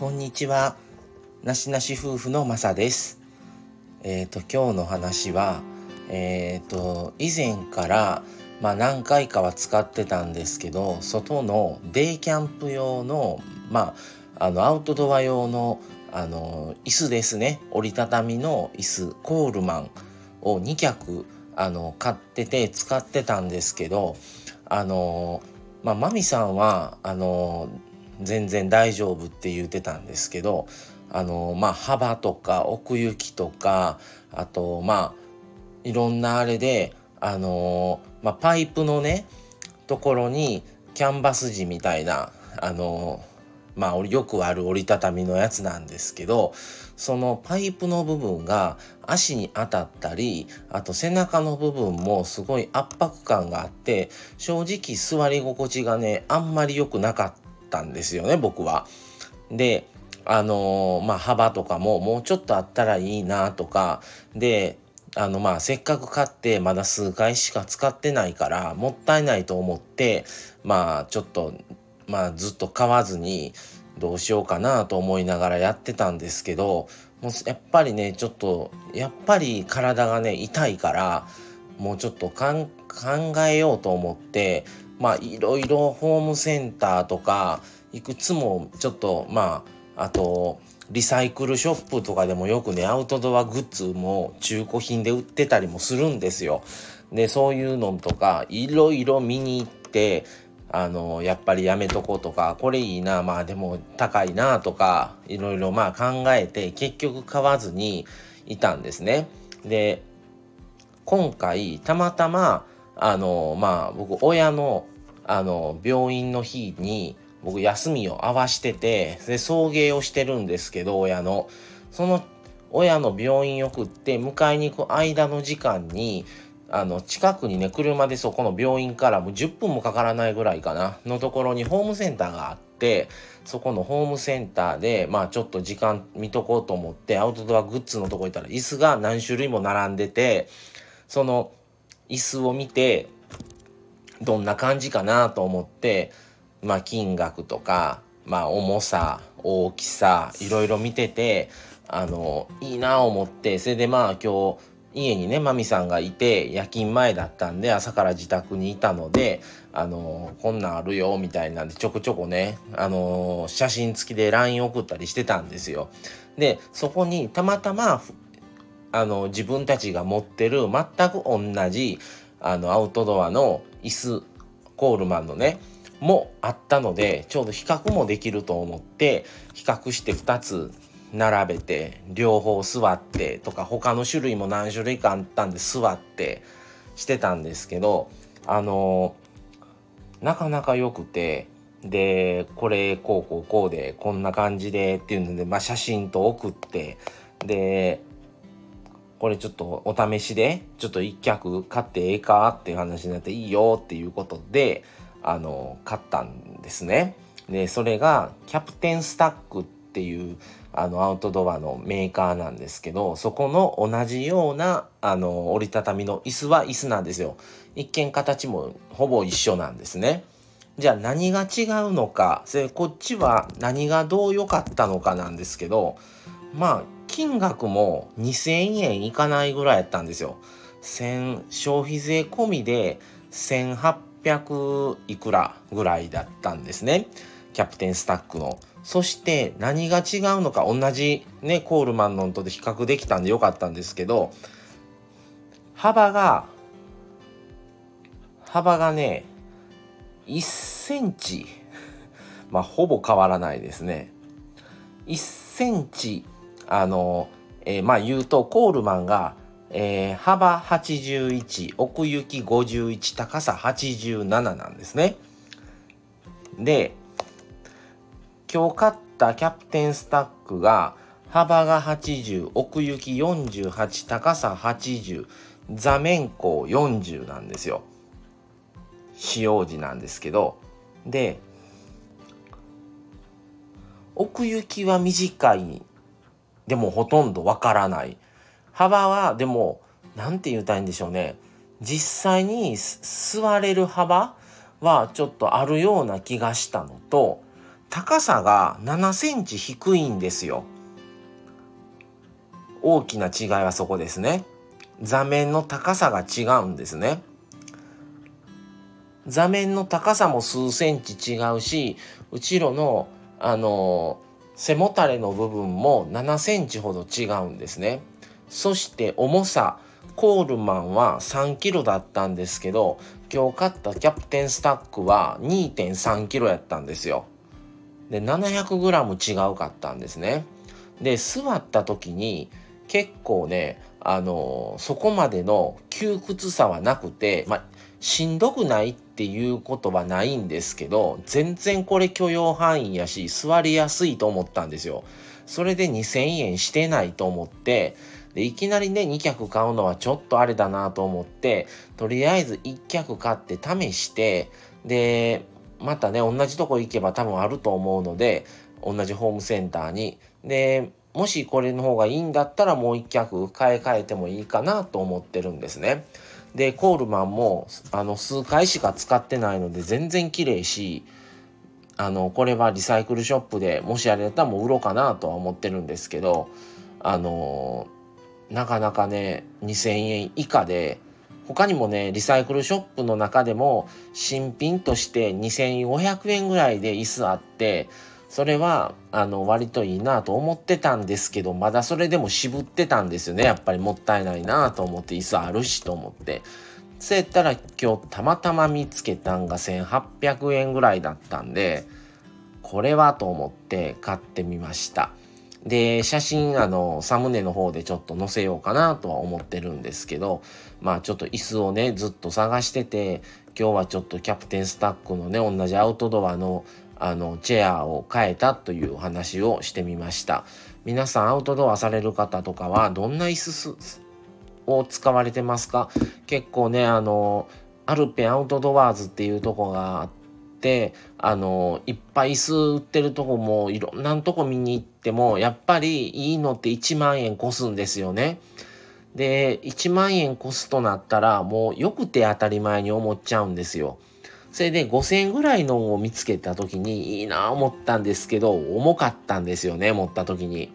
こんにちは。なしなし夫婦のまさです。えっ、ー、と、今日の話は、えっ、ー、と、以前から、まあ何回かは使ってたんですけど、外のデイキャンプ用の、まあ、あの、アウトドア用の、あの、椅子ですね。折りたたみの椅子、コールマンを2脚、あの、買ってて使ってたんですけど、あの、まあ、マミさんは、あの、全然大丈夫って言ってたんですけどあのまあ幅とか奥行きとかあとまあいろんなあれであのまあ、パイプのねところにキャンバス地みたいなあのまあよくある折りたたみのやつなんですけどそのパイプの部分が足に当たったりあと背中の部分もすごい圧迫感があって正直座り心地がねあんまり良くなかっったんですよね僕は。であのー、まあ幅とかももうちょっとあったらいいなとかであのまあせっかく買ってまだ数回しか使ってないからもったいないと思ってまあちょっとまあずっと買わずにどうしようかなと思いながらやってたんですけどもうやっぱりねちょっとやっぱり体がね痛いからもうちょっと考えようと思ってまあいろいろホームセンターとかいくつもちょっとまああとリサイクルショップとかでもよくねアウトドアグッズも中古品で売ってたりもするんですよ。でそういうのとかいろいろ見に行ってあのやっぱりやめとこうとかこれいいなまあでも高いなとかいろいろまあ考えて結局買わずにいたんですね。で今回たまたまあのまあ僕親のあの病院の日に僕休みを合わしててで送迎をしてるんですけど親の。その親の病院送って迎えに行く間の時間にあの近くにね車でそこの病院からもう10分もかからないぐらいかなのところにホームセンターがあってそこのホームセンターでまあちょっと時間見とこうと思ってアウトドアグッズのとこ行ったら椅子が何種類も並んでてその椅子を見てどんな感じかなと思ってまあ金額とかまあ重さ大きさいろいろ見ててあのいいな思ってそれでまあ今日家にねマミさんがいて夜勤前だったんで朝から自宅にいたのであのこんなんあるよみたいなんでちょこちょこねあの写真付きで LINE 送ったりしてたんですよ。でそこにたまたまあの自分たちが持ってる全く同じあのアウトドアの椅子コールマンのねもあったのでちょうど比較もできると思って比較して2つ並べて両方座ってとか他の種類も何種類かあったんで座ってしてたんですけどあのなかなか良くてでこれこうこうこうでこんな感じでっていうので、まあ、写真と送ってでこれちょっとお試しでちょっと一脚買ってええかっていう話になっていいよっていうことであの買ったんですね。でそれがキャプテンスタックっていうあのアウトドアのメーカーなんですけどそこの同じようなあの折りたたみの椅子は椅子なんですよ。一見形もほぼ一緒なんですね。じゃあ何が違うのかそれこっちは何がどう良かったのかなんですけどまあ金額も2000円いかないぐらいやったんですよ。消費税込みで1800いくらぐらいだったんですね。キャプテンスタックの。そして何が違うのか同じねコールマンのとで比較できたんでよかったんですけど幅が幅がね1センチ まあほぼ変わらないですね1センチあの、えー、まあ言うとコールマンが、えー、幅81奥行き51高さ87なんですね。で今日買ったキャプテンスタックが幅が80奥行き48高さ80座面高40なんですよ。使用時なんですけどで奥行きは短いでもほとんどわからない。幅はでも何て言うたらいいんでしょうね。実際に座れる幅はちょっとあるような気がしたのと高さが7センチ低いんですよ。大きな違いはそこですね。座面の高さが違うんですね。座面の高さも数センチ違うし後ろのあの背もたれの部分も7センチほど違うんですね。そして重さコールマンは3キロだったんですけど今日買ったキャプテンスタックは2.3キロやったんですよ。で700グラム違うかったんですね。で座った時に結構ねあのそこまでの窮屈さはなくて、まあ、しんどくないってていうことはないんですけど全然これ許容範囲やし座りやすいと思ったんですよ。それで2,000円してないと思ってでいきなりね2脚買うのはちょっとあれだなと思ってとりあえず1脚買って試してでまたね同じとこ行けば多分あると思うので同じホームセンターにでもしこれの方がいいんだったらもう1脚買い替えてもいいかなと思ってるんですね。でコールマンもあの数回しか使ってないので全然綺麗しあのこれはリサイクルショップでもしあれだったらもう売ろうかなとは思ってるんですけどあのなかなかね2,000円以下で他にもねリサイクルショップの中でも新品として2,500円ぐらいで椅子あってそれはあの割といいなと思ってたんですけどまだそれでも渋ってたんですよね。やっぱりもったいないなと思って椅子あるしと思って。そうやったら今日たまたま見つけたんが1800円ぐらいだったんでこれはと思って買ってみました。で写真あのサムネの方でちょっと載せようかなとは思ってるんですけどまあちょっと椅子をねずっと探してて今日はちょっとキャプテンスタックのね同じアウトドアのあのチェアを変えたというお話をしてみました皆さんアウトドアされる方とかはどんな椅子を使われてますか？結構ねあのアルペンアウトドアーズっていうとこがあってあのいっぱい椅子売ってるとこもいろんなとこ見に行ってもやっぱりいいのって1万円越すんですよね。で1万円越すとなったらもうよくて当たり前に思っちゃうんですよ。それで5000円ぐらいのを見つけた時にいいなぁ思ったんですけど重かったんですよね持った時に。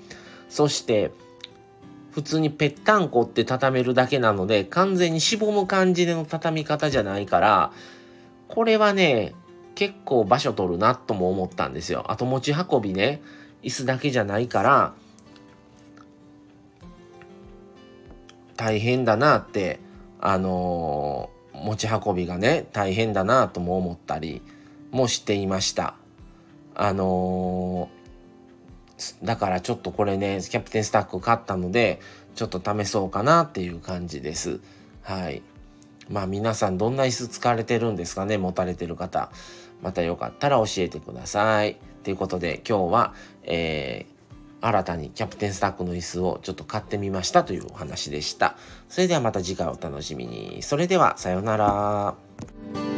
そして普通にぺったんこって畳めるだけなので完全にしぼむ感じでの畳み方じゃないからこれはね結構場所取るなとも思ったんですよ。あと持ち運びね椅子だけじゃないから大変だなってあのー持ち運びがね大変だなとも思ったりもしていました。あのー、だからちょっとこれねキャプテンスタック買ったのでちょっと試そうかなっていう感じです。はい。まあ皆さんどんな椅子使われてるんですかね持たれてる方。またよかったら教えてください。ということで今日は、えー新たにキャプテンスタックの椅子をちょっと買ってみましたというお話でした。それではまた次回お楽しみに。それではさようなら。